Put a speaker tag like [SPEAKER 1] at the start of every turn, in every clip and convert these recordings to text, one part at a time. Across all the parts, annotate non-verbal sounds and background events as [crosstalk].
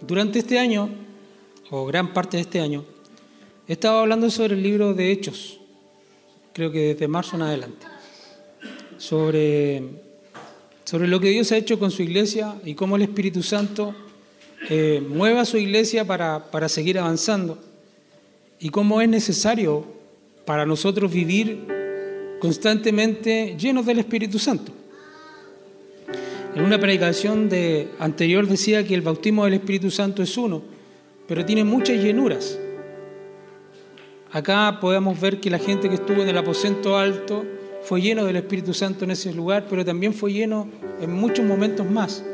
[SPEAKER 1] Durante este año, o gran parte de este año, he estado hablando sobre el libro de Hechos, creo que desde marzo en adelante, sobre, sobre lo que Dios ha hecho con su iglesia y cómo el Espíritu Santo eh, mueve a su iglesia para, para seguir avanzando y cómo es necesario para nosotros vivir constantemente llenos del Espíritu Santo. En una predicación de, anterior decía que el bautismo del Espíritu Santo es uno, pero tiene muchas llenuras. Acá podemos ver que la gente que estuvo en el aposento alto fue lleno del Espíritu Santo en ese lugar, pero también fue lleno en muchos momentos más.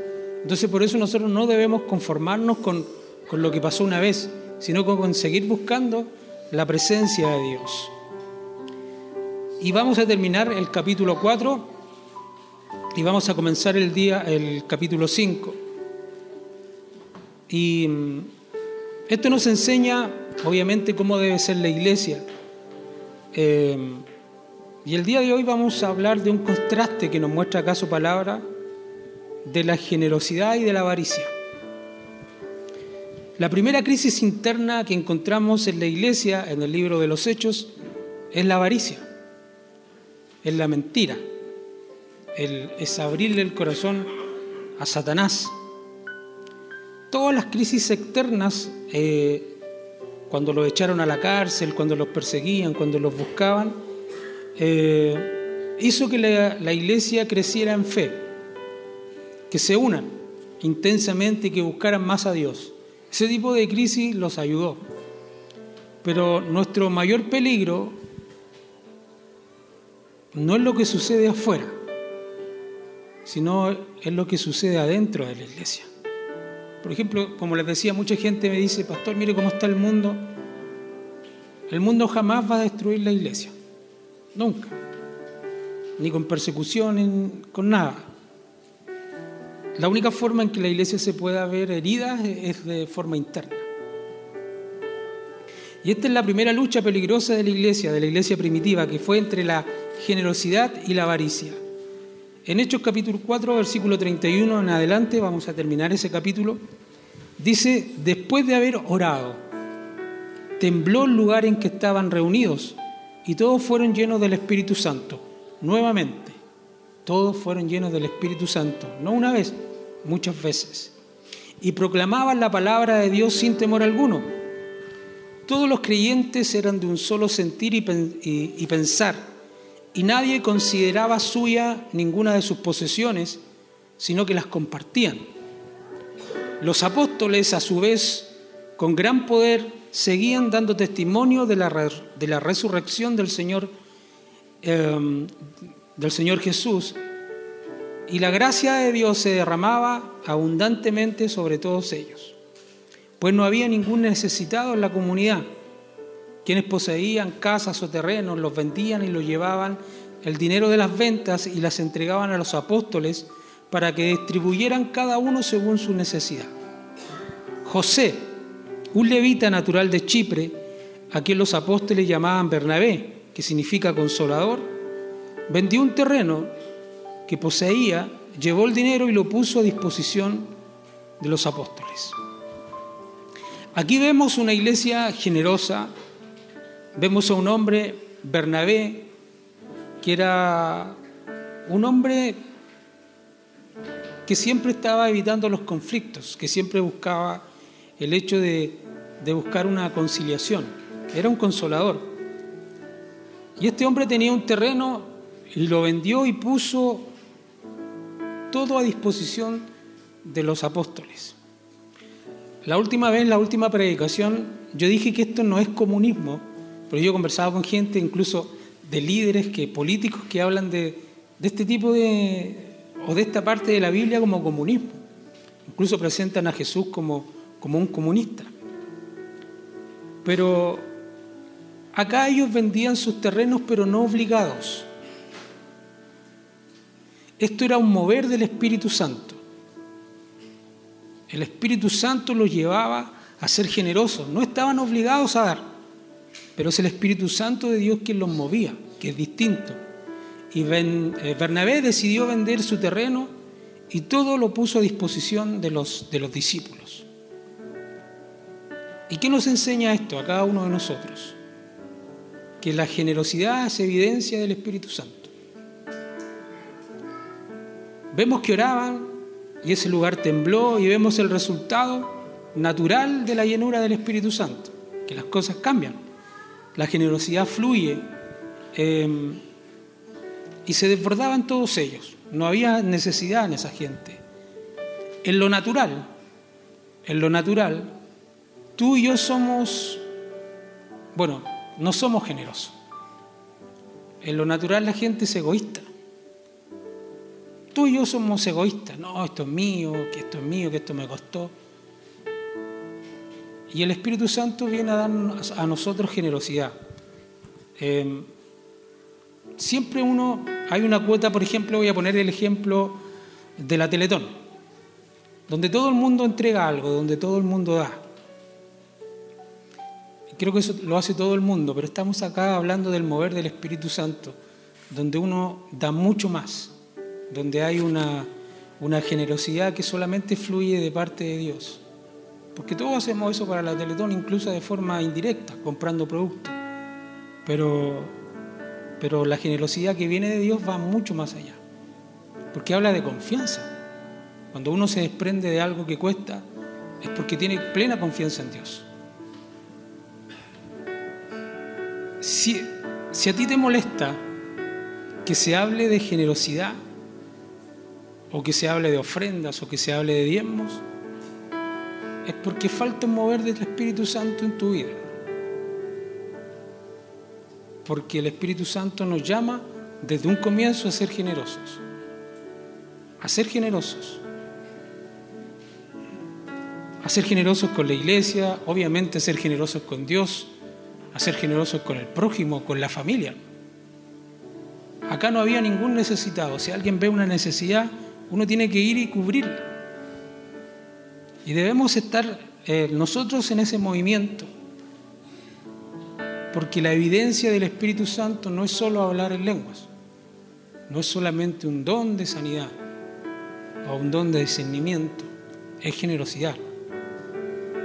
[SPEAKER 1] Entonces por eso nosotros no debemos conformarnos con, con lo que pasó una vez, sino con seguir buscando la presencia de Dios. Y vamos a terminar el capítulo 4 y vamos a comenzar el día, el capítulo 5. Y mm, esto nos enseña, obviamente, cómo debe ser la iglesia. Eh, y el día de hoy vamos a hablar de un contraste que nos muestra acá su palabra de la generosidad y de la avaricia. La primera crisis interna que encontramos en la iglesia, en el libro de los Hechos, es la avaricia, es la mentira es abrirle el corazón a Satanás. Todas las crisis externas, eh, cuando los echaron a la cárcel, cuando los perseguían, cuando los buscaban, eh, hizo que la, la iglesia creciera en fe, que se unan intensamente y que buscaran más a Dios. Ese tipo de crisis los ayudó. Pero nuestro mayor peligro no es lo que sucede afuera sino es lo que sucede adentro de la iglesia. Por ejemplo, como les decía, mucha gente me dice, pastor, mire cómo está el mundo. El mundo jamás va a destruir la iglesia, nunca, ni con persecución, con nada. La única forma en que la iglesia se pueda ver herida es de forma interna. Y esta es la primera lucha peligrosa de la iglesia, de la iglesia primitiva, que fue entre la generosidad y la avaricia. En Hechos capítulo 4, versículo 31 en adelante, vamos a terminar ese capítulo, dice, después de haber orado, tembló el lugar en que estaban reunidos y todos fueron llenos del Espíritu Santo. Nuevamente, todos fueron llenos del Espíritu Santo, no una vez, muchas veces. Y proclamaban la palabra de Dios sin temor alguno. Todos los creyentes eran de un solo sentir y, y pensar y nadie consideraba suya ninguna de sus posesiones, sino que las compartían. Los apóstoles, a su vez, con gran poder, seguían dando testimonio de la, de la resurrección del Señor, em, del Señor Jesús, y la gracia de Dios se derramaba abundantemente sobre todos ellos, pues no había ningún necesitado en la comunidad quienes poseían casas o terrenos los vendían y los llevaban el dinero de las ventas y las entregaban a los apóstoles para que distribuyeran cada uno según su necesidad. José, un levita natural de Chipre, a quien los apóstoles llamaban Bernabé, que significa consolador, vendió un terreno que poseía, llevó el dinero y lo puso a disposición de los apóstoles. Aquí vemos una iglesia generosa, Vemos a un hombre, Bernabé, que era un hombre que siempre estaba evitando los conflictos, que siempre buscaba el hecho de, buscar una conciliación. Era un consolador. Y este hombre tenía un terreno y lo vendió y puso todo a disposición de los apóstoles. La última vez, la última predicación, yo dije que esto no es comunismo, pero yo he conversado con gente, incluso de líderes, que, políticos que hablan de, este tipo de, o de esta parte de la Biblia como comunismo. Incluso presentan a Jesús como, como un comunista. Pero acá ellos vendían sus terrenos, pero no obligados. Esto era un mover del Espíritu Santo. El Espíritu Santo los llevaba a ser generosos, no estaban obligados a dar pero es el Espíritu Santo de Dios quien los movía, que es distinto. Y eh, Bernabé decidió vender su terreno y todo lo puso a disposición de los, de los discípulos. ¿Y qué nos enseña esto a cada uno de nosotros? Que la generosidad es evidencia del Espíritu Santo. Vemos que oraban y ese lugar tembló y vemos el resultado natural de la llenura del Espíritu Santo, que las cosas cambian, la generosidad fluye eh, y se desbordaban todos ellos, no había necesidad en esa gente. En lo natural, en lo natural, tú y yo somos, bueno, no somos generosos. En lo natural la gente es egoísta. Tú y yo somos egoístas. No, esto es mío, que esto es mío, que esto me costó. Y el Espíritu Santo viene a darnos a nosotros generosidad. Em, siempre uno, hay una cuota, por ejemplo, voy a poner el ejemplo de la Teletón, donde todo el mundo entrega algo, donde todo el mundo da. Creo que eso lo hace todo el mundo, pero estamos acá hablando del mover del Espíritu Santo, donde uno da mucho más donde hay una, generosidad que solamente fluye de parte de Dios. Porque todos hacemos eso para la Teletón, incluso de forma indirecta, comprando productos. Pero, pero la generosidad que viene de Dios va mucho más allá. Porque habla de confianza. Cuando uno se desprende de algo que cuesta, es porque tiene plena confianza en Dios. Si, si a ti te molesta que se hable de generosidad, o que se hable de ofrendas o que se hable de diezmos, es porque falta mover del Espíritu Santo en tu vida. Porque el Espíritu Santo nos llama desde un comienzo a ser generosos. A ser generosos. A ser generosos con la iglesia, obviamente a ser generosos con Dios, a ser generosos con el prójimo, con la familia. Acá no había ningún necesitado. Si alguien ve una necesidad, uno tiene que ir y cubrirla. Y debemos estar eh, nosotros en ese movimiento, porque la evidencia del Espíritu Santo no es solo hablar en lenguas, no es solamente un don de sanidad o un don de discernimiento, es generosidad,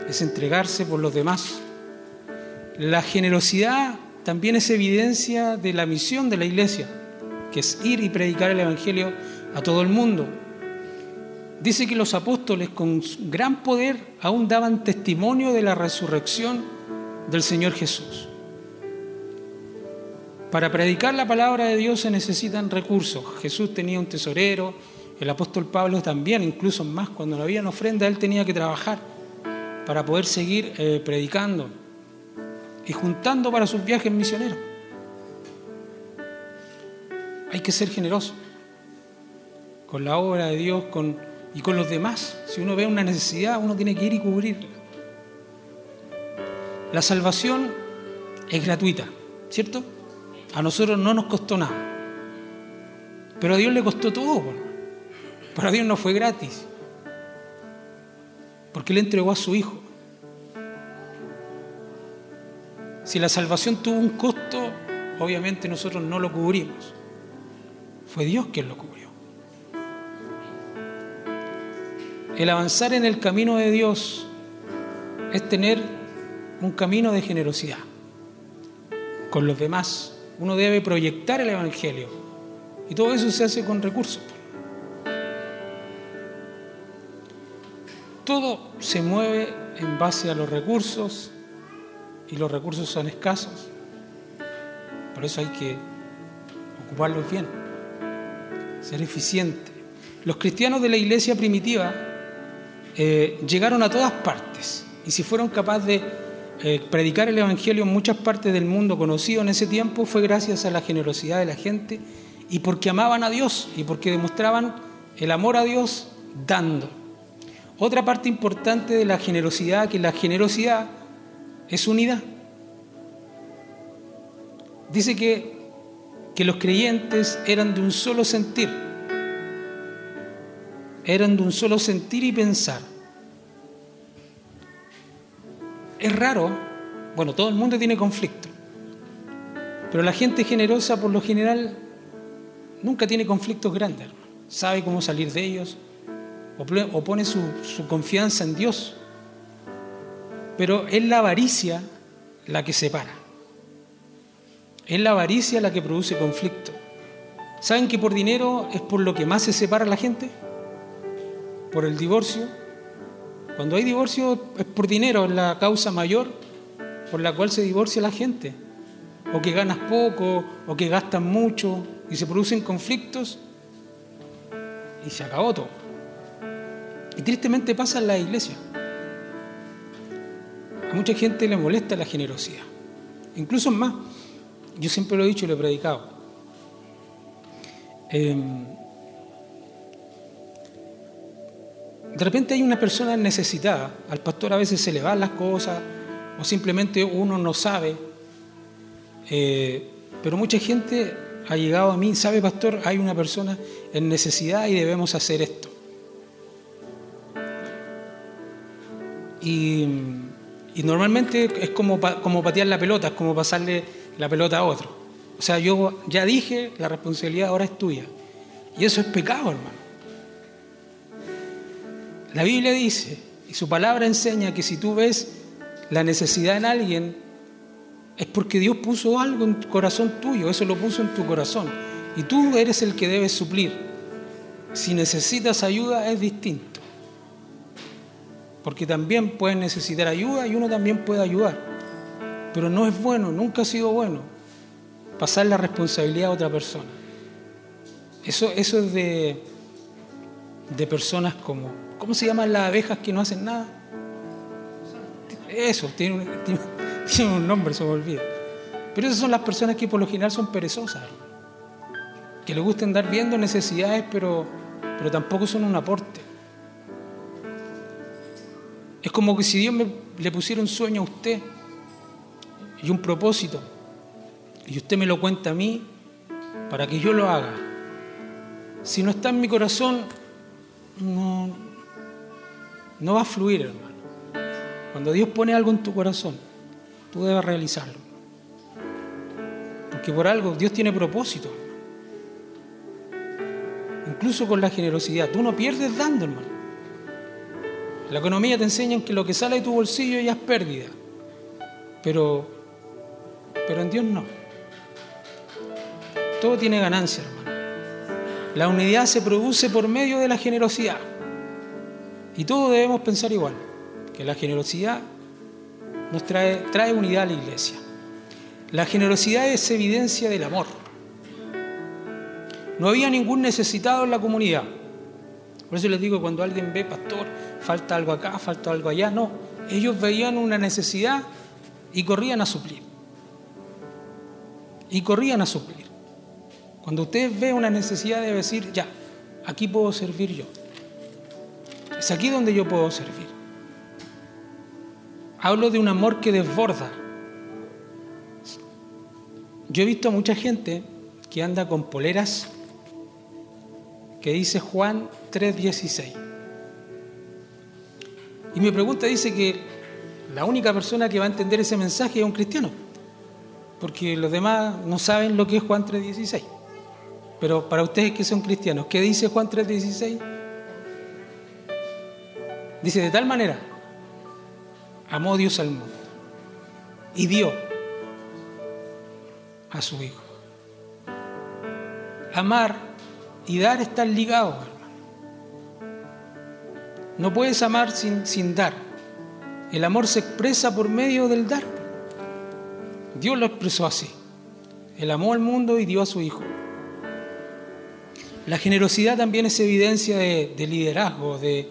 [SPEAKER 1] es entregarse por los demás. La generosidad también es evidencia de la misión de la iglesia, que es ir y predicar el Evangelio a todo el mundo. Dice que los apóstoles con gran poder aún daban testimonio de la resurrección del Señor Jesús. Para predicar la palabra de Dios se necesitan recursos. Jesús tenía un tesorero, el apóstol Pablo también, incluso más, cuando no había ofrenda, él tenía que trabajar para poder seguir eh, predicando y juntando para sus viajes misioneros. Hay que ser generoso con la obra de Dios con, y con los demás. Si uno ve una necesidad, uno tiene que ir y cubrirla. La salvación es gratuita, ¿cierto? A nosotros no nos costó nada. Pero a Dios le costó todo. Para Dios no fue gratis. Porque Él entregó a su Hijo. Si la salvación tuvo un costo, obviamente nosotros no lo cubrimos. Fue Dios quien lo cubrió. El avanzar en el camino de Dios es tener un camino de generosidad con los demás. Uno debe proyectar el Evangelio y todo eso se hace con recursos. Todo se mueve en base a los recursos y los recursos son escasos. Por eso hay que ocuparlos bien, ser eficiente. Los cristianos de la iglesia primitiva eh, llegaron a todas partes y si fueron capaces de eh, predicar el Evangelio en muchas partes del mundo conocido en ese tiempo fue gracias a la generosidad de la gente y porque amaban a Dios y porque demostraban el amor a Dios dando. Otra parte importante de la generosidad, que la generosidad es unidad. Dice que, que los creyentes eran de un solo sentir eran de un solo sentir y pensar. Es raro, bueno, todo el mundo tiene conflicto, pero la gente generosa por lo general nunca tiene conflictos grandes, sabe cómo salir de ellos o pone su, su confianza en Dios. Pero es la avaricia la que separa. Es la avaricia la que produce conflicto. ¿Saben que por dinero es por lo que más se separa la gente? Por el divorcio. Cuando hay divorcio es por dinero, es la causa mayor por la cual se divorcia la gente. O que ganas poco, o que gastan mucho, y se producen conflictos, y se acabó todo. Y tristemente pasa en la iglesia. A mucha gente le molesta la generosidad. Incluso más, yo siempre lo he dicho y lo he predicado. Em, de repente hay una persona necesitada, al pastor a veces se le van las cosas, o simplemente uno no sabe, eh, pero mucha gente ha llegado a mí, sabe pastor, hay una persona en necesidad y debemos hacer esto. Y, normalmente es como, como patear la pelota, es como pasarle la pelota a otro. O sea, yo ya dije, la responsabilidad ahora es tuya. Y eso es pecado, hermano. La Biblia dice, y su palabra enseña que si tú ves la necesidad en alguien, es porque Dios puso algo en tu corazón tuyo, eso lo puso en tu corazón. Y tú eres el que debes suplir. Si necesitas ayuda es distinto. Porque también puedes necesitar ayuda y uno también puede ayudar. Pero no es bueno, nunca ha sido bueno pasar la responsabilidad a otra persona. Eso, eso es de, de personas como, ¿cómo se llaman las abejas que no hacen nada? Eso, [laughs] tiene un, nombre, se me olvida. Pero esas son las personas que por lo general son perezosas, que les gusta andar viendo necesidades, pero, pero tampoco son un aporte. Es como que si Dios le pusiera un sueño a usted y un propósito, y usted me lo cuenta a mí para que yo lo haga. Si no está en mi corazón, no, no va a fluir, hermano. Cuando Dios pone algo en tu corazón, tú debes realizarlo. Porque por algo Dios tiene propósito. Incluso con la generosidad. Tú no pierdes dando, hermano. La economía te enseña que lo que sale de tu bolsillo ya es pérdida. Pero, pero en Dios no. Todo tiene ganancia, hermano. La unidad se produce por medio de la generosidad. Y todos debemos pensar igual que la generosidad nos trae, trae unidad a la iglesia. La generosidad es evidencia del amor. No había ningún necesitado en la comunidad. Por eso les digo, cuando alguien ve, pastor, falta algo acá, falta algo allá, no. Ellos veían una necesidad y corrían a suplir. Y corrían a suplir. Cuando usted ve una necesidad debe decir, ya, aquí puedo servir yo. Es aquí donde yo puedo servir. Hablo de un amor que desborda. Yo he visto a mucha gente que anda con poleras que dice Juan 3:16. Y mi pregunta dice que la única persona que va a entender ese mensaje es un cristiano, porque los demás no saben lo que es Juan 3:16. Pero para ustedes que son cristianos, ¿qué dice Juan 3:16? Dice de tal manera amó Dios al mundo y dio a su Hijo. Amar y dar están ligados, hermano. No puedes amar sin, sin dar. El amor se expresa por medio del dar. Dios lo expresó así. Él amó al mundo y dio a su Hijo. La generosidad también es evidencia de, liderazgo, de,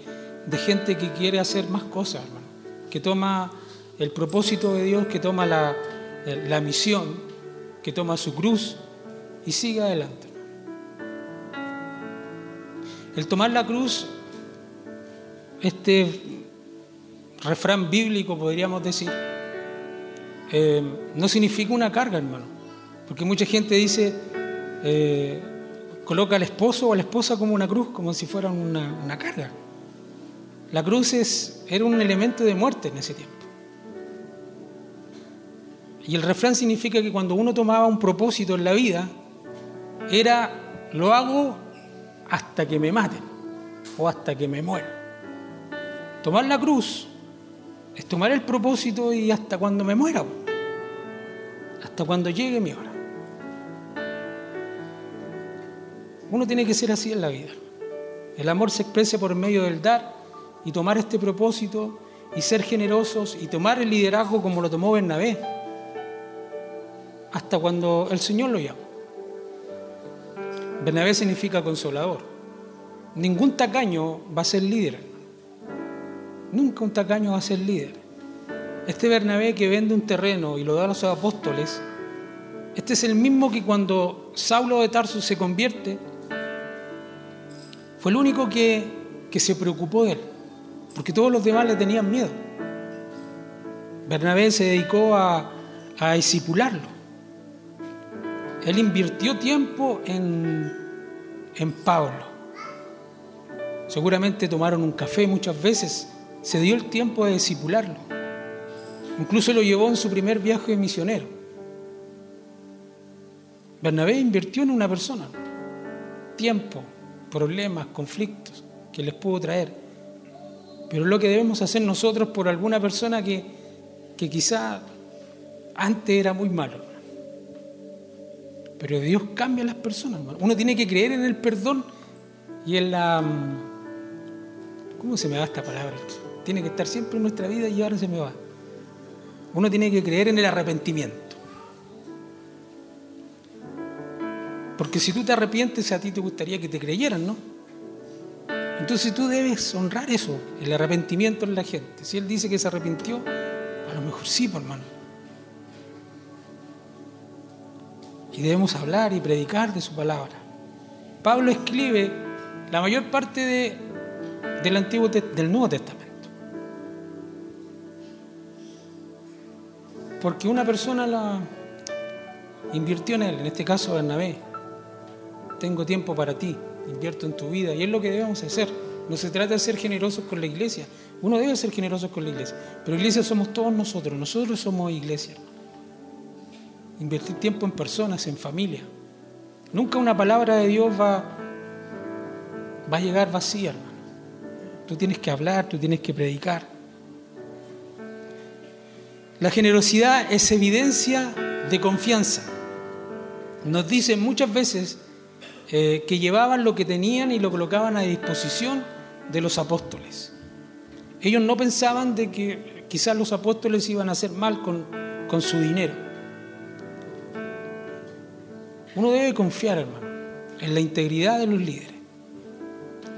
[SPEAKER 1] gente que quiere hacer más cosas, hermano que toma el propósito de Dios, que toma la, misión, que toma su cruz y sigue adelante. El tomar la cruz, este refrán bíblico podríamos decir, eh, no significa una carga, hermano. Porque mucha gente dice, eh, coloca al esposo o a la esposa como una cruz, como si fuera una carga. La cruz era un elemento de muerte en ese tiempo. Y el refrán significa que cuando uno tomaba un propósito en la vida, era lo hago hasta que me maten o hasta que me muera. Tomar la cruz Es tomar el propósito y hasta cuando me muera, hasta cuando llegue mi hora. Uno tiene que ser así en la vida. El amor se expresa por medio del dar y tomar este propósito y ser generosos y tomar el liderazgo como lo tomó Bernabé, hasta cuando el Señor lo llama. Bernabé significa consolador. Ningún tacaño va a ser líder. Nunca un tacaño va a ser líder. Este Bernabé que vende un terreno y lo da a los apóstoles, este es el mismo que cuando Saulo de Tarso se convierte, fue el único que, que se preocupó de él porque todos los demás le tenían miedo. Bernabé se dedicó a, a discipularlo. Él invirtió tiempo en, en Pablo. Seguramente tomaron un café muchas veces. Se dio el tiempo de discipularlo. Incluso lo llevó en su primer viaje de misionero. Bernabé invirtió en una persona. Tiempo, problemas, conflictos que les pudo traer pero es lo que debemos hacer nosotros por alguna persona que, que quizá antes era muy malo. Pero Dios cambia a las personas. Uno tiene que creer en el perdón y en la... Mm, ¿Cómo se me va esta palabra? Tiene que estar siempre en nuestra vida y ahora se me va. Uno tiene que creer en el arrepentimiento. Porque si tú te arrepientes, a ti te gustaría que te creyeran, ¿no? Entonces tú debes honrar eso, el arrepentimiento en la gente. Si él dice que se arrepintió, a lo mejor sí, por hermano. Y debemos hablar y predicar de su palabra. Pablo escribe la mayor parte de, del, Antiguo, del Nuevo Testamento. Porque una persona la invirtió en él, en este caso Bernabé. Tengo tiempo para ti invierto en tu vida. Y es lo que debemos hacer. No se trata de ser generosos con la iglesia. Uno debe ser generoso con la iglesia. Pero iglesia somos todos nosotros. Nosotros somos iglesia. Invertir tiempo en personas, en familia. Nunca una palabra de Dios va, va a llegar vacía, hermano. Tú tienes que hablar, tú tienes que predicar. La generosidad es evidencia de confianza. Nos dicen muchas veces eh, que llevaban lo que tenían y lo colocaban a disposición de los apóstoles. Ellos no pensaban de que quizás los apóstoles iban a hacer mal con, con su dinero. Uno debe confiar, hermano, en la integridad de los líderes.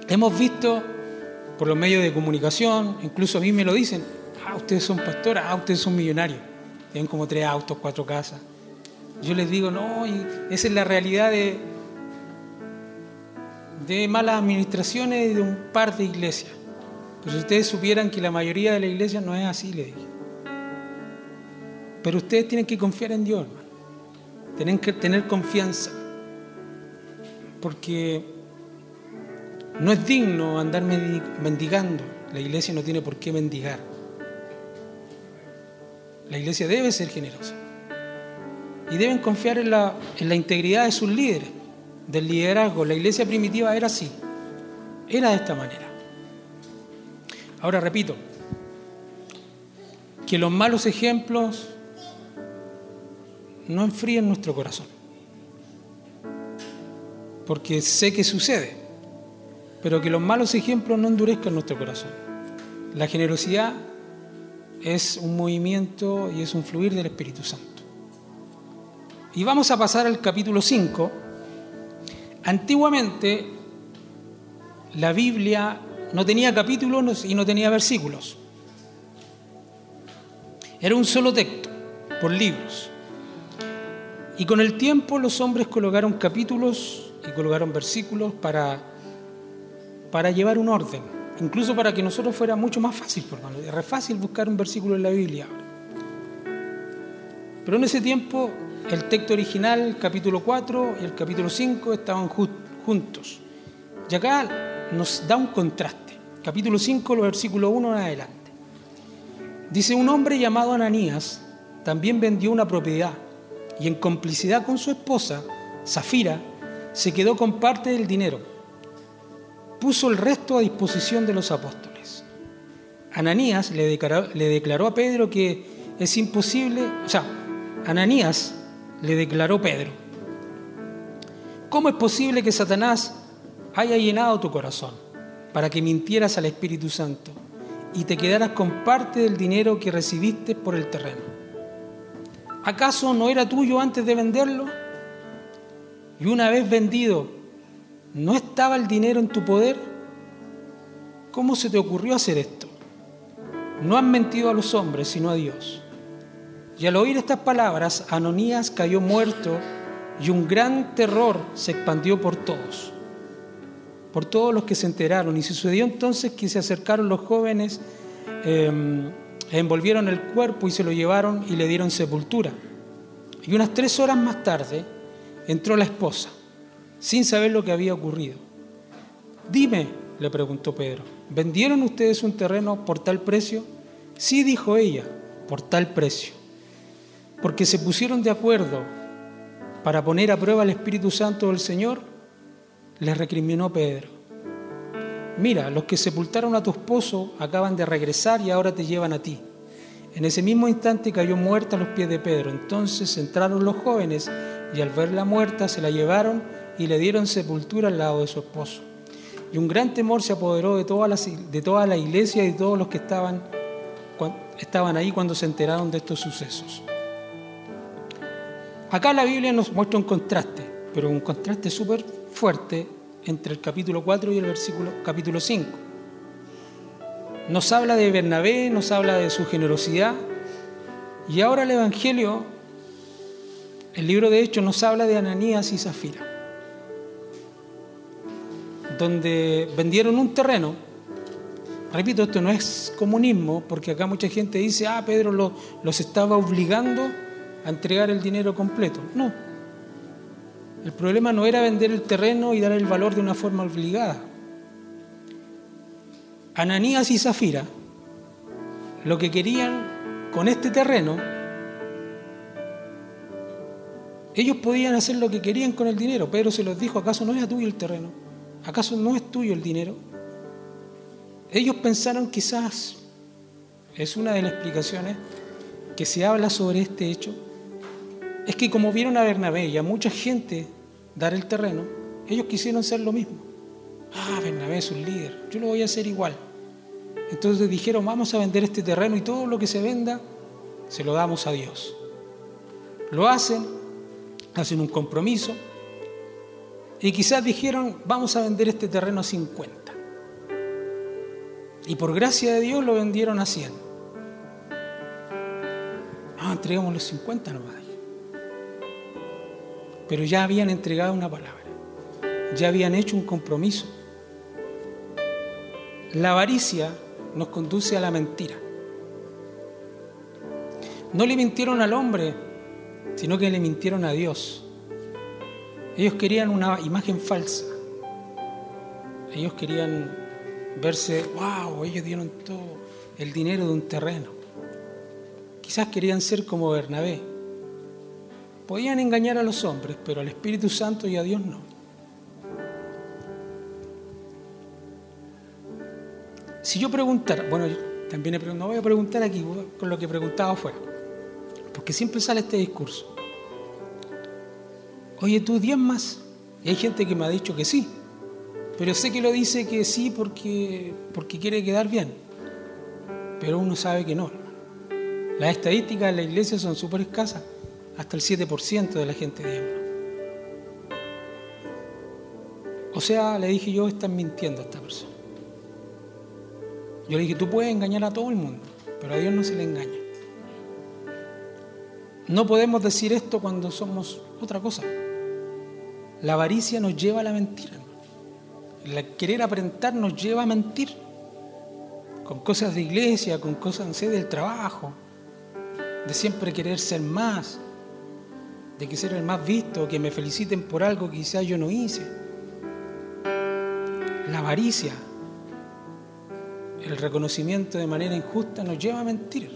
[SPEAKER 1] Hemos visto por los medios de comunicación, incluso a mí me lo dicen, ah, ustedes son pastores, ah, ustedes son millonarios, tienen como tres autos, cuatro casas. Yo les digo, no, esa es la realidad de, de malas administraciones de un par de iglesias. Pero si ustedes supieran que la mayoría de la iglesia no es así, le dije. Pero ustedes tienen que confiar en Dios, hermano. Tienen que tener confianza. Porque no es digno andar mendigando. La iglesia no tiene por qué mendigar. La iglesia debe ser generosa. Y deben confiar en la, en la integridad de sus líderes del liderazgo. La iglesia primitiva era así, era de esta manera. Ahora repito, que los malos ejemplos no enfríen nuestro corazón, porque sé que sucede, pero que los malos ejemplos no endurezcan nuestro corazón. La generosidad es un movimiento y es un fluir del Espíritu Santo. Y vamos a pasar al capítulo 5 Antiguamente la Biblia no tenía capítulos y no tenía versículos. Era un solo texto, por libros. Y con el tiempo los hombres colocaron capítulos y colocaron versículos para, para llevar un orden, incluso para que nosotros fuera mucho más fácil, por hermano. Era fácil buscar un versículo en la Biblia. Pero en ese tiempo el texto original, capítulo 4 y el capítulo 5 estaban juntos. Y acá nos da un contraste. Capítulo 5, los versículos 1 en adelante. Dice, un hombre llamado Ananías también vendió una propiedad y en complicidad con su esposa, Zafira, se quedó con parte del dinero. Puso el resto a disposición de los apóstoles. Ananías le declaró, le declaró a Pedro que es imposible, o sea, Ananías le declaró Pedro, ¿cómo es posible que Satanás haya llenado tu corazón para que mintieras al Espíritu Santo y te quedaras con parte del dinero que recibiste por el terreno? ¿Acaso no era tuyo antes de venderlo? Y una vez vendido, ¿no estaba el dinero en tu poder? ¿Cómo se te ocurrió hacer esto? No han mentido a los hombres, sino a Dios. Y al oír estas palabras, Anonías cayó muerto y un gran terror se expandió por todos, por todos los que se enteraron. Y sucedió entonces que se acercaron los jóvenes, em, envolvieron el cuerpo y se lo llevaron y le dieron sepultura. Y unas tres horas más tarde entró la esposa, sin saber lo que había ocurrido. Dime, le preguntó Pedro, ¿vendieron ustedes un terreno por tal precio? Sí, dijo ella, por tal precio. Porque se pusieron de acuerdo para poner a prueba el Espíritu Santo del Señor, les recriminó Pedro. Mira, los que sepultaron a tu esposo acaban de regresar y ahora te llevan a ti. En ese mismo instante cayó muerta a los pies de Pedro. Entonces entraron los jóvenes y al verla muerta se la llevaron y le dieron sepultura al lado de su esposo. Y un gran temor se apoderó de toda la, de toda la iglesia y de todos los que estaban, estaban ahí cuando se enteraron de estos sucesos. Acá la Biblia nos muestra un contraste, pero un contraste súper fuerte entre el capítulo 4 y el versículo capítulo 5. Nos habla de Bernabé, nos habla de su generosidad, y ahora el Evangelio, el libro de Hechos, nos habla de Ananías y Zafira donde vendieron un terreno. Repito, esto no es comunismo, porque acá mucha gente dice, ah, Pedro los estaba obligando a entregar el dinero completo. No. El problema no era vender el terreno y dar el valor de una forma obligada. Ananías y Zafira lo que querían con este terreno, ellos podían hacer lo que querían con el dinero. Pedro se los dijo, ¿acaso no era tuyo el terreno? ¿Acaso no es tuyo el dinero? Ellos pensaron quizás, es una de las explicaciones que se habla sobre este hecho, es que como vieron a Bernabé y a mucha gente dar el terreno, ellos quisieron ser lo mismo. Ah, Bernabé es un líder, yo lo voy a hacer igual. Entonces dijeron, vamos a vender este terreno y todo lo que se venda se lo damos a Dios. Lo hacen, hacen un compromiso, y quizás dijeron, vamos a vender este terreno a 50. Y por gracia de Dios lo vendieron a 100. Ah, entregamos los 50 nomás. Pero ya habían entregado una palabra. Ya habían hecho un compromiso. La avaricia nos conduce a la mentira. No le mintieron al hombre, sino que le mintieron a Dios. Ellos querían una imagen falsa. Ellos querían verse, wow, ellos dieron todo el dinero de un terreno. Quizás querían ser como Bernabé. Podían engañar a los hombres, pero al Espíritu Santo y a Dios no. Si yo preguntara, bueno, también no voy a preguntar aquí con lo que preguntaba afuera, porque siempre sale este discurso oye, tú más Y hay gente que me ha dicho que sí, pero sé que lo dice que sí porque, porque quiere quedar bien, pero uno sabe que no. Las estadísticas de la iglesia son súper escasas, hasta el 7% de la gente diezma. O sea, le dije yo, están mintiendo a esta persona. Yo le dije, tú puedes engañar a todo el mundo, pero a Dios no se le engaña. No podemos decir esto cuando somos otra cosa. La avaricia nos lleva a la mentira. El querer aparentar nos lleva a mentir. Con cosas de iglesia, con cosas del trabajo, de siempre querer ser más, de que ser el más visto, que me feliciten por algo que quizás yo no hice. La avaricia, el reconocimiento de manera injusta nos lleva a mentir.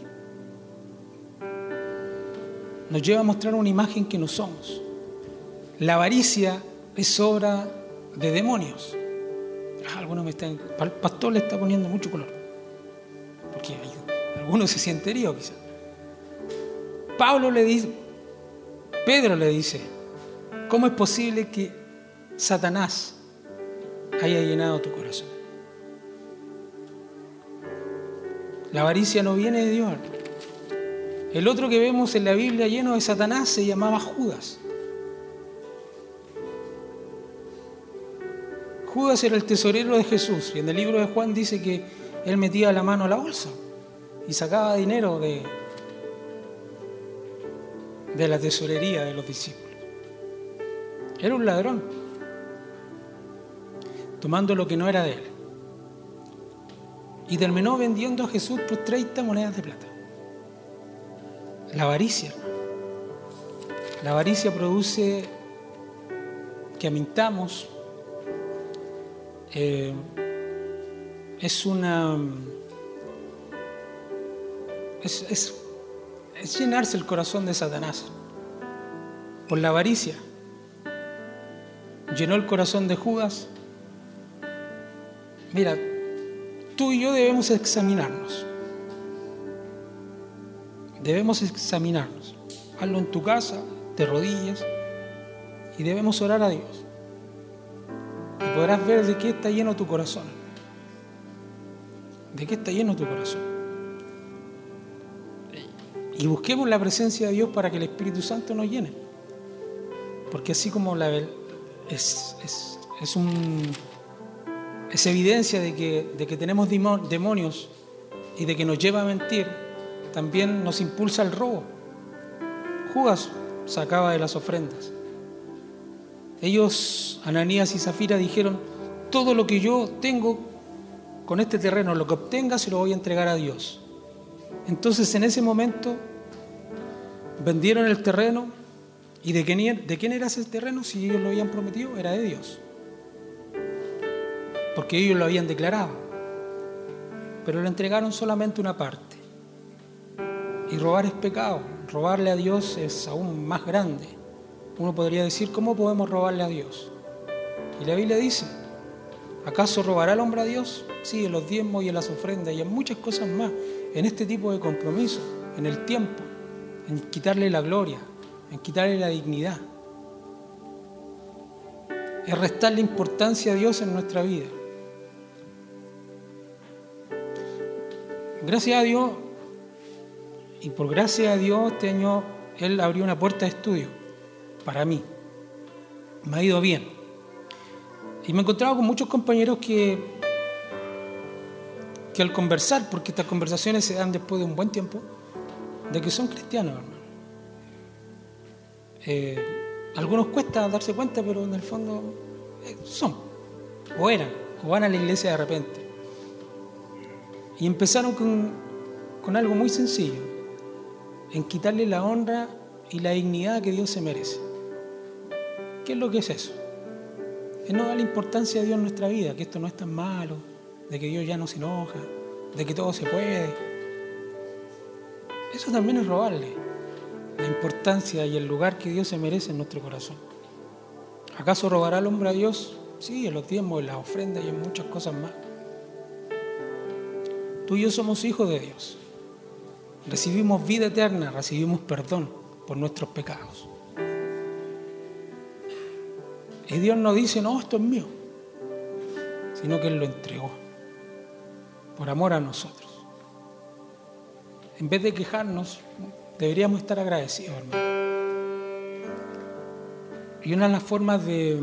[SPEAKER 1] Nos lleva a mostrar una imagen que no somos. La avaricia es obra de demonios. Algunos me están. El pastor le está poniendo mucho color. porque algunos se sienten heridos quizás. Pablo le dice, Pedro le dice, ¿cómo es posible que Satanás haya llenado tu corazón? La avaricia no viene de Dios. El otro que vemos en la Biblia lleno de Satanás se llamaba Judas. Judas era el tesorero de Jesús y en el libro de Juan dice que él metía la mano a la bolsa y sacaba dinero de, de la tesorería de los discípulos. Era un ladrón, tomando lo que no era de él. Y terminó vendiendo a Jesús por 30 monedas de plata. La avaricia. La avaricia produce que amintamos. Eh, es una. Es, llenarse el corazón de Satanás por la avaricia. Llenó el corazón de Judas. Mira, tú y yo debemos examinarnos. Debemos examinarnos. Hazlo en tu casa, de rodillas, y debemos orar a Dios. Y podrás ver de qué está lleno tu corazón. De qué está lleno tu corazón. Y busquemos la presencia de Dios para que el Espíritu Santo nos llene. Porque así como es, es, es evidencia de que, de que tenemos demonios y de que nos lleva a mentir, también nos impulsa el robo. Judas sacaba de las ofrendas. Ellos, Ananías y Zafira, dijeron, todo lo que yo tengo con este terreno, lo que obtenga, se lo voy a entregar a Dios. Entonces en ese momento vendieron el terreno y de quién, era ese terreno si ellos lo habían prometido, era de Dios. Porque ellos lo habían declarado. Pero le entregaron solamente una parte. Y robar es pecado. Robarle a Dios es aún más grande. Uno podría decir, ¿cómo podemos robarle a Dios? Y la Biblia dice, ¿acaso robará el hombre a Dios? Sí, en los diezmos y en las ofrendas y en muchas cosas más, en este tipo de compromiso, en el tiempo, en quitarle la gloria, en quitarle la dignidad. Es restarle importancia a Dios en nuestra vida. Gracias a Dios, y por gracia a Dios, este año Él abrió una puerta de estudio para mí. Me ha ido bien. Y me he encontrado con muchos compañeros que, que al conversar, porque estas conversaciones se dan después de un buen tiempo, de que son cristianos, hermano. Eh, algunos cuesta darse cuenta, pero en el fondo eh, son, o eran, o van a la iglesia de repente. Y empezaron con, con algo muy sencillo en quitarle la honra y la dignidad que Dios se merece. ¿Qué es lo que es eso? Es no darle importancia a Dios en nuestra vida, que esto no es tan malo, de que Dios ya no se enoja, de que todo se puede. Eso también es robarle la importancia y el lugar que Dios se merece en nuestro corazón. ¿Acaso robará el hombre a Dios? Sí, en los tiempos, en las ofrendas y en muchas cosas más. Tú y yo somos hijos de Dios recibimos vida eterna, recibimos perdón por nuestros pecados. Y Dios no dice, no, esto es mío, sino que Él lo entregó por amor a nosotros. En vez de quejarnos, deberíamos estar agradecidos, hermano. Y una de las formas de,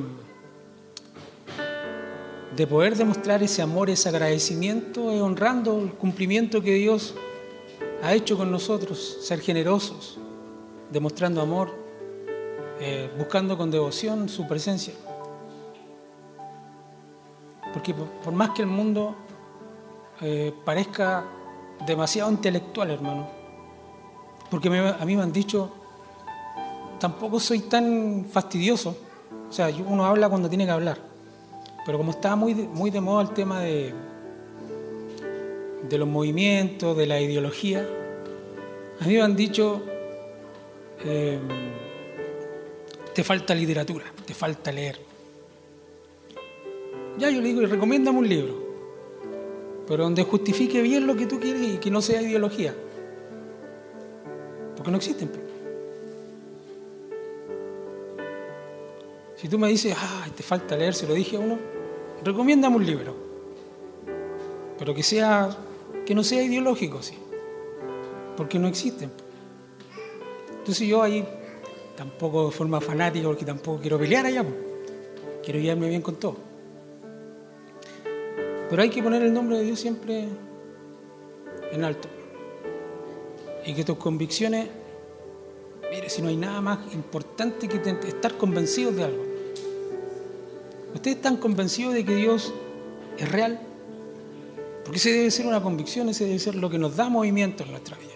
[SPEAKER 1] de poder demostrar ese amor, ese agradecimiento, es honrando el cumplimiento que Dios ha hecho con nosotros, ser generosos, demostrando amor, eh, buscando con devoción su presencia. Porque por, más que el mundo eh, parezca demasiado intelectual, hermano, porque a mí me han dicho, tampoco soy tan fastidioso, o sea, uno habla cuando tiene que hablar, pero como está muy, muy de moda el tema de, de los movimientos, de la ideología. A mí me han dicho, em, te falta literatura, te falta leer. Ya yo le digo, recomiéndame un libro. Pero donde justifique bien lo que tú quieres y que no sea ideología. Porque no existen. Si tú me dices, ah, te falta leer, se lo dije a uno, recomiéndame un libro. Pero que sea, que no sea ideológico, sí. Porque no existen. Entonces yo ahí tampoco de forma fanática, porque tampoco quiero pelear allá. Quiero llevarme bien con todo. Pero hay que poner el nombre de Dios siempre en alto. Y que tus convicciones, mire, si no hay nada más importante que estar convencidos de algo. ¿Ustedes están convencidos de que Dios es real? Porque ese debe ser una convicción, ese debe ser lo que nos da movimiento en nuestra vida.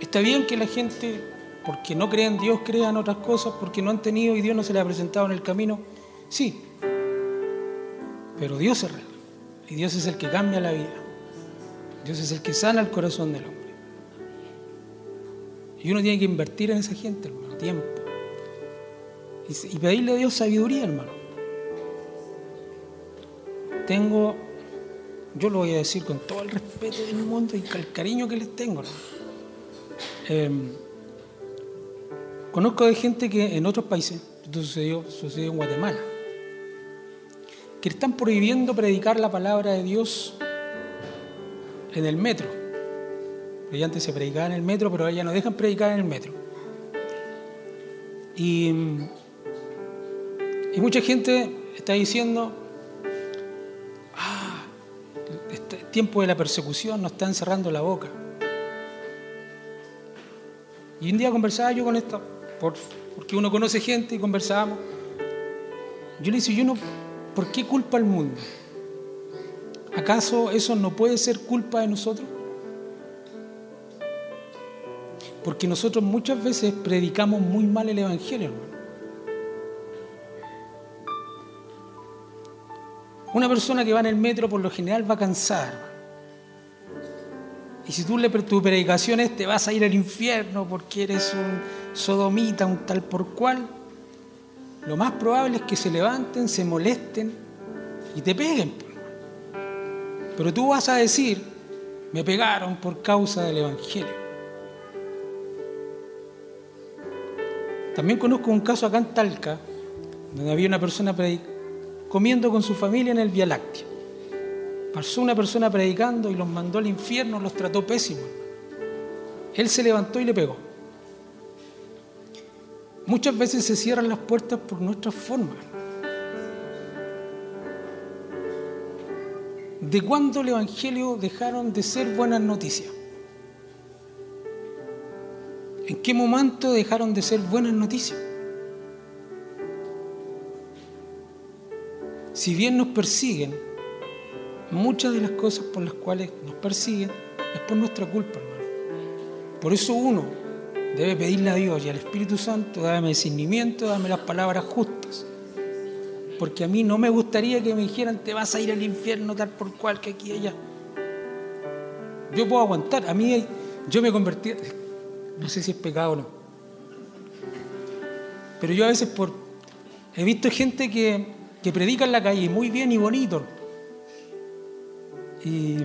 [SPEAKER 1] Está bien que la gente, porque no cree en Dios, crea en otras cosas, porque no han tenido y Dios no se le ha presentado en el camino. Sí, pero Dios es real. Y Dios es el que cambia la vida. Dios es el que sana el corazón del hombre. Y uno tiene que invertir en esa gente, hermano, tiempo y, pedirle a Dios sabiduría, hermano. Tengo, yo lo voy a decir con todo el respeto del mundo y el cariño que les tengo. Em, conozco de gente que en otros países, esto sucedió, sucedió en Guatemala, que están prohibiendo predicar la palabra de Dios en el metro. Ella antes se predicaba en el metro, pero ya no dejan predicar en el metro. Y mucha gente está diciendo, ah, este tiempo de la persecución nos está encerrando la boca. Y un día conversaba yo con esta, porque uno conoce gente y conversábamos. Yo le dije, yo no, ¿por qué culpa al mundo? ¿Acaso eso no puede ser culpa de nosotros? Porque nosotros muchas veces predicamos muy mal el Evangelio, hermano. Una persona que va en el metro por lo general va cansada. Y si tú le tu predicación es te vas a ir al infierno porque eres un sodomita, un tal por cual, lo más probable es que se levanten, se molesten y te peguen. Pero tú vas a decir, me pegaron por causa del Evangelio. También conozco un caso acá en Talca, donde había una persona comiendo con su familia en el Vía Láctea. Pasó una persona predicando y los mandó al infierno, los trató pésimo. Él se levantó y le pegó. Muchas veces se cierran las puertas por nuestras formas. ¿De cuándo el Evangelio dejaron de ser buenas noticias? ¿En qué momento dejaron de ser buenas noticias? si bien nos persiguen, muchas de las cosas por las cuales nos persiguen es por nuestra culpa, hermano. Por eso uno debe pedirle a Dios y al Espíritu Santo, dame discernimiento, dame las palabras justas. Porque a mí no me gustaría que me dijeran, te vas a ir al infierno tal por cual que aquí y allá. Yo puedo aguantar. A mí yo me convertí, no sé si es pecado o no. Pero yo a veces por, he visto gente que que predica en la calle muy bien y bonito. Y,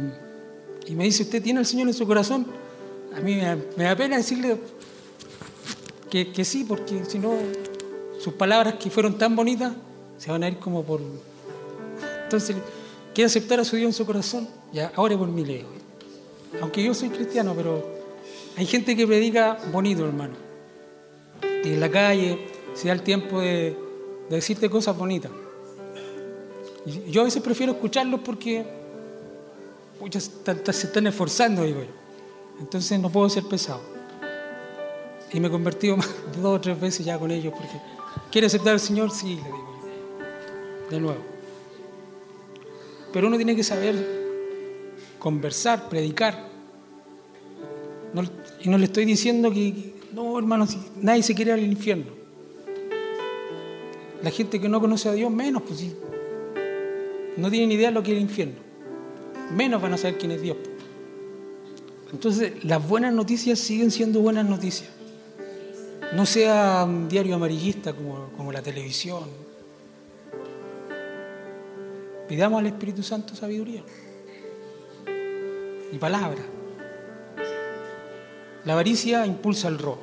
[SPEAKER 1] me dice, ¿usted tiene al Señor en su corazón? A mí me, da pena decirle que, sí, porque si no, sus palabras que fueron tan bonitas se van a ir como por... Entonces, quiere aceptar a su Dios en su corazón, ya, ahora por mi ley. Aunque yo soy cristiano, pero hay gente que predica bonito, hermano. Y en la calle se da el tiempo de decirte cosas bonitas. Yo a veces prefiero escucharlos porque se están esforzando, digo yo. Entonces no puedo ser pesado. Y me he convertido [laughs] dos o tres veces ya con ellos porque ¿quiere aceptar al Señor? Sí, le digo De nuevo. Pero uno tiene que saber conversar, predicar. y no le estoy diciendo que, no, hermano, nadie se quiere al infierno. La gente que no conoce a Dios menos, pues sí, no tienen idea de lo que es el infierno. Menos van a saber quién es Dios. Entonces, las buenas noticias siguen siendo buenas noticias. No sea un diario amarillista como, como la televisión. Pidamos al Espíritu Santo sabiduría y palabra. La avaricia impulsa el robo.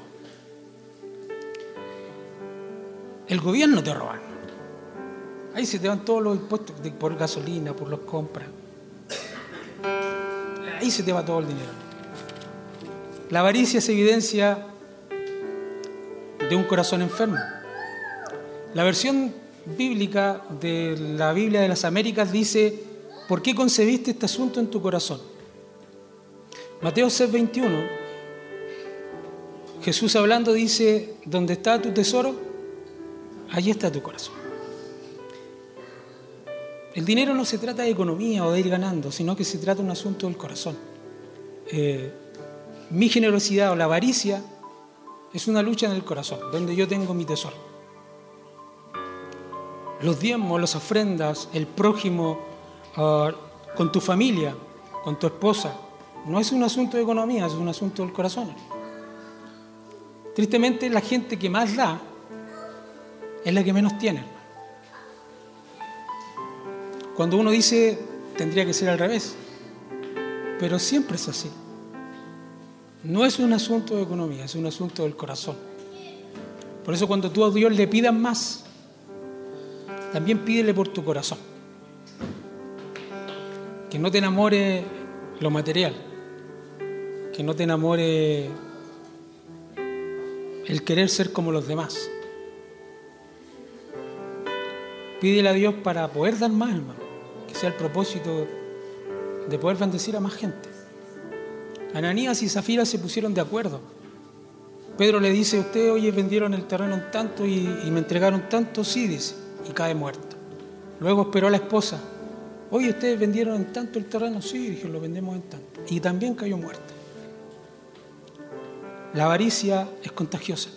[SPEAKER 1] El gobierno te roba. Ahí se te van todos los impuestos por gasolina, por los compras. Ahí se te va todo el dinero. La avaricia es evidencia de un corazón enfermo. La versión bíblica de la Biblia de las Américas dice, ¿por qué concebiste este asunto en tu corazón? Mateo 6:21, Jesús hablando dice, donde está tu tesoro, allí está tu corazón. El dinero no se trata de economía o de ir ganando, sino que se trata de un asunto del corazón. Eh, mi generosidad o la avaricia es una lucha en el corazón, donde yo tengo mi tesoro. Los diezmos, las ofrendas, el prójimo, ah, con tu familia, con tu esposa, no es un asunto de economía, es un asunto del corazón. Tristemente, la gente que más da es la que menos tiene. Cuando uno dice, tendría que ser al revés, pero siempre es así. No es un asunto de economía, es un asunto del corazón. Por eso cuando tú a Dios le pidas más, también pídele por tu corazón. Que no te enamore lo material, que no te enamore el querer ser como los demás. Pídele a Dios para poder dar más, hermano, que sea el propósito de poder bendecir a más gente. Ananías y Zafira se pusieron de acuerdo. Pedro le dice, ustedes oye vendieron el terreno en tanto y, me entregaron tanto, sí, dice, y cae muerto. Luego esperó a la esposa, oye, ustedes vendieron en tanto el terreno, sí, dije, lo vendemos en tanto. Y también cayó muerto. La avaricia es contagiosa.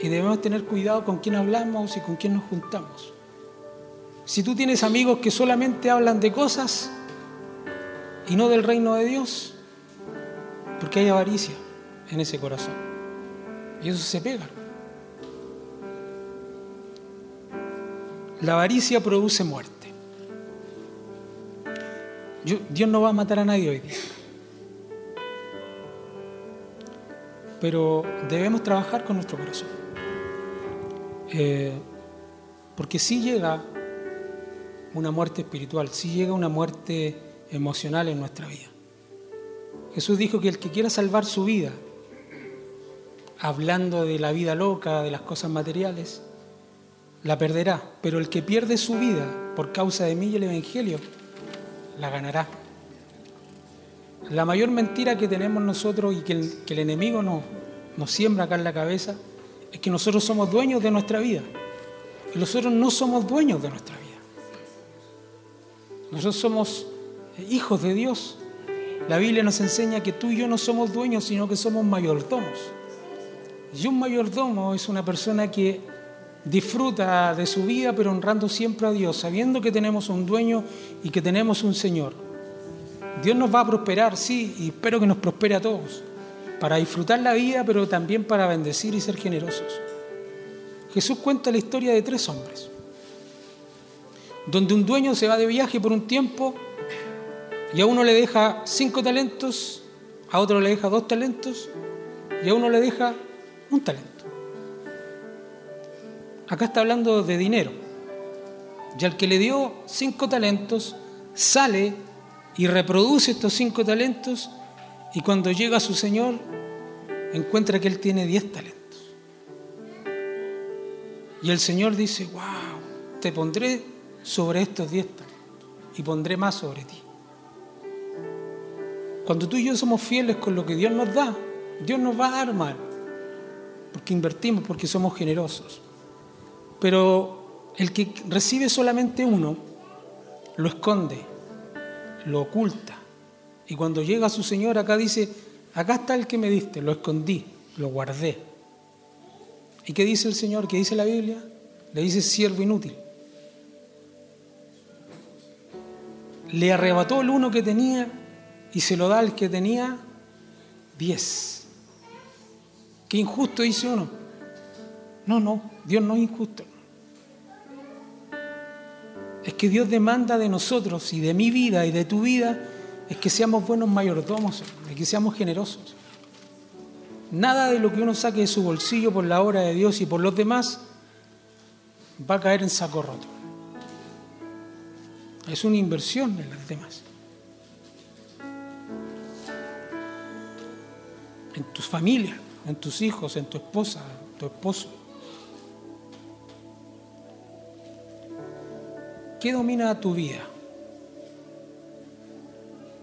[SPEAKER 1] Y debemos tener cuidado con quién hablamos y con quién nos juntamos. Si tú tienes amigos que solamente hablan de cosas, y no del reino de Dios, porque hay avaricia en ese corazón. Y eso se pega. La avaricia produce muerte. Dios no va a matar a nadie hoy día. Pero debemos trabajar con nuestro corazón. Eh, porque si llega una muerte espiritual, si llega una muerte emocional en nuestra vida. Jesús dijo que el que quiera salvar su vida, hablando de la vida loca, de las cosas materiales, la perderá, pero el que pierde su vida por causa de mí y el Evangelio, la ganará. La mayor mentira que tenemos nosotros y que el, enemigo nos, nos siembra acá en la cabeza es que nosotros somos dueños de nuestra vida. Y nosotros no somos dueños de nuestra vida. Nosotros somos hijos de Dios. La Biblia nos enseña que tú y yo no somos dueños, sino que somos mayordomos. Y un mayordomo es una persona que disfruta de su vida, pero honrando siempre a Dios, sabiendo que tenemos un dueño y que tenemos un Señor. Dios nos va a prosperar, sí, y espero que nos prospere a todos, para disfrutar la vida, pero también para bendecir y ser generosos. Jesús cuenta la historia de tres hombres, donde un dueño se va de viaje por un tiempo y a uno le deja cinco talentos, a otro le deja dos talentos y a uno le deja un talento. Acá está hablando de dinero. Y al que le dio cinco talentos, sale y reproduce estos cinco talentos y cuando llega a su Señor, encuentra que él tiene diez talentos. Y el Señor dice, wow, te pondré sobre estos diez talentos y pondré más sobre ti. Cuando tú y yo somos fieles con lo que Dios nos da, Dios nos va a dar mal, porque invertimos, porque somos generosos. Pero el que recibe solamente uno, lo esconde, lo oculta. Y cuando llega su Señor, acá dice, acá está el que me diste, lo escondí, lo guardé. ¿Y qué dice el Señor? ¿Qué dice la Biblia? Le dice siervo inútil. Le arrebató el uno que tenía y se lo da al que tenía diez. Qué injusto dice uno. No, no, Dios no es injusto. es que Dios demanda de nosotros y de mi vida y de tu vida es que seamos buenos mayordomos, de que seamos generosos. Nada de lo que uno saque de su bolsillo por la obra de Dios y por los demás va a caer en saco roto. Es una inversión en los demás. En tu familia, en tus hijos, en tu esposa, en tu esposo. ¿Qué domina tu vida?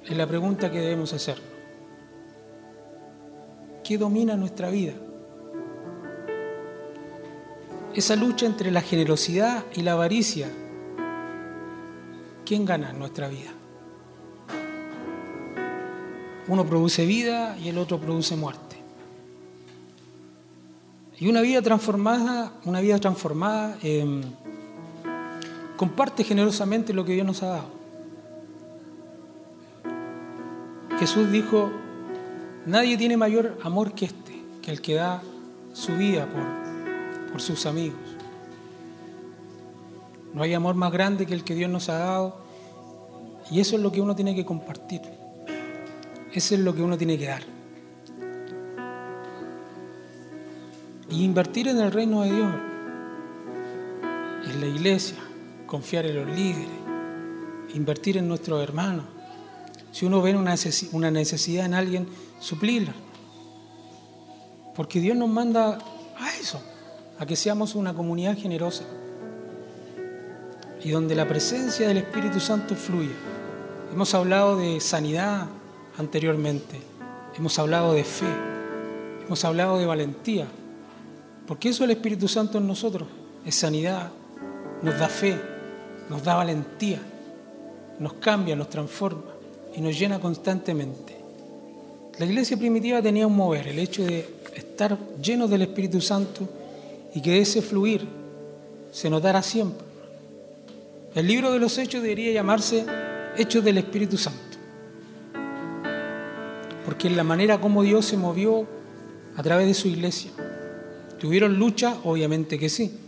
[SPEAKER 1] Es la pregunta que debemos hacer. ¿Qué domina nuestra vida? Esa lucha entre la generosidad y la avaricia, ¿quién gana en nuestra vida? Uno produce vida y el otro produce muerte. Y una vida transformada, una vida transformada eh, comparte generosamente lo que Dios nos ha dado. Jesús dijo, nadie tiene mayor amor que este, que el que da su vida por, por sus amigos. No hay amor más grande que el que Dios nos ha dado y eso es lo que uno tiene que compartir. Eso es lo que uno tiene que dar. Y invertir en el reino de Dios, en la iglesia, confiar en los líderes, invertir en nuestros hermanos. Si uno ve una necesidad en alguien, suplirla. Porque Dios nos manda a eso, a que seamos una comunidad generosa y donde la presencia del Espíritu Santo fluya. Hemos hablado de sanidad anteriormente, hemos hablado de fe, hemos hablado de valentía, porque eso es el Espíritu Santo en nosotros, es sanidad, nos da fe, nos da valentía, nos cambia, nos transforma y nos llena constantemente. La iglesia primitiva tenía un mover, el hecho de estar llenos del Espíritu Santo y que ese fluir se notara siempre. El libro de los Hechos debería llamarse Hechos del Espíritu Santo, porque es la manera como Dios se movió a través de su iglesia. ¿Tuvieron lucha? Obviamente que sí,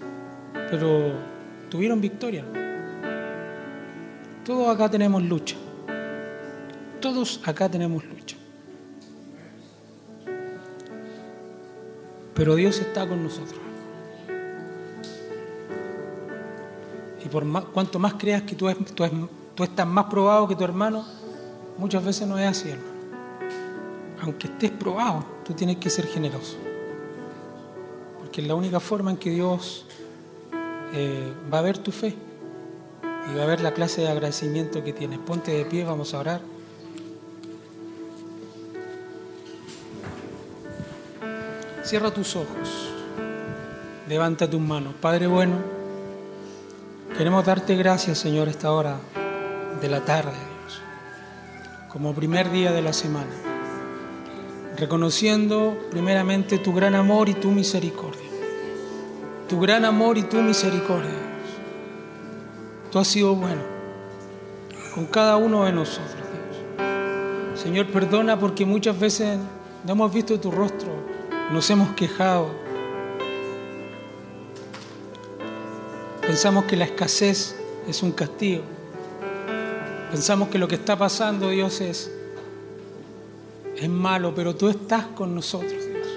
[SPEAKER 1] pero tuvieron victoria. Todos acá tenemos lucha. Todos acá tenemos lucha. Pero Dios está con nosotros. Y por más, cuanto más creas que tú, tú estás más probado que tu hermano, muchas veces no es así, hermano. Aunque estés probado, tú tienes que ser generoso. Porque es la única forma en que Dios eh, va a ver tu fe y va a ver la clase de agradecimiento que tienes. Ponte de pie, vamos a orar. Cierra tus ojos, levanta tus manos. Padre bueno, queremos darte gracias, Señor, esta hora de la tarde, Dios, como primer día de la semana, reconociendo primeramente tu gran amor y tu misericordia. Tu gran amor y tu misericordia Tú has sido bueno con cada uno de nosotros, Dios. Señor, perdona porque muchas veces no hemos visto tu rostro, nos hemos quejado. Pensamos que la escasez es un castigo. Pensamos que lo que está pasando, Dios, es, es malo, pero tú estás con nosotros, Dios.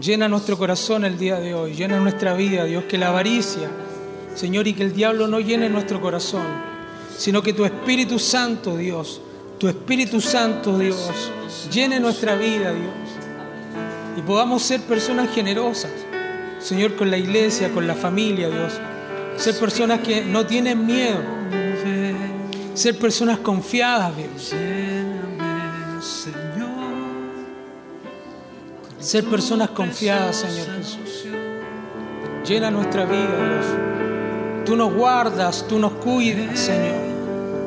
[SPEAKER 1] Llena nuestro corazón el día de hoy, llena nuestra vida, Dios, que la avaricia Señor, y que el diablo no llene nuestro corazón, sino que tu Espíritu Santo, Dios, tu Espíritu Santo, Dios, llene nuestra vida, Dios, y podamos ser personas generosas, Señor, con la iglesia, con la familia, Dios, ser personas que no tienen miedo, ser personas confiadas, Dios. Ser personas confiadas, Señor Jesús. Llena nuestra vida, Dios. Tú nos guardas, tú nos cuidas, Señor.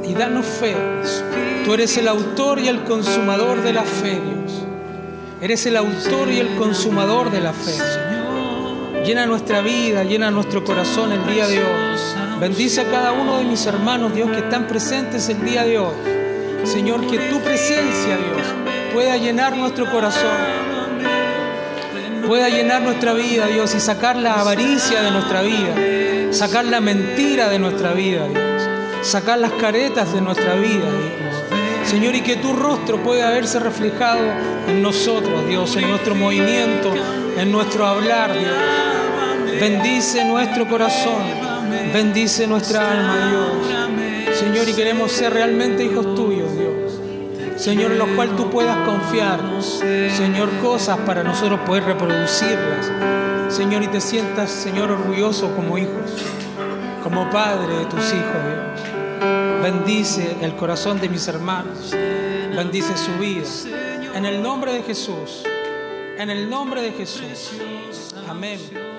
[SPEAKER 1] Y danos fe. Tú eres el autor y el consumador de la fe, Dios. Eres el autor y el consumador de la fe, Señor. Llena nuestra vida, llena nuestro corazón el día de hoy. Bendice a cada uno de mis hermanos, Dios, que están presentes el día de hoy. Señor, que tu presencia, Dios, pueda llenar nuestro corazón pueda llenar nuestra vida, Dios, y sacar la avaricia de nuestra vida sacar la mentira de nuestra vida, Dios. Sacar las caretas de nuestra vida, Dios. Señor, y que tu rostro pueda verse reflejado en nosotros, Dios, en nuestro movimiento, en nuestro hablar, Dios. Bendice nuestro corazón, bendice nuestra alma, Dios. Señor, y queremos ser realmente hijos tuyos. Señor, en los cuales tú puedas confiar, Señor, cosas para nosotros poder reproducirlas. Señor, y te sientas, Señor, orgulloso como hijos, como padre de tus hijos, Dios. Bendice el corazón de mis hermanos, bendice su vida. En el nombre de Jesús, en el nombre de Jesús. Amén.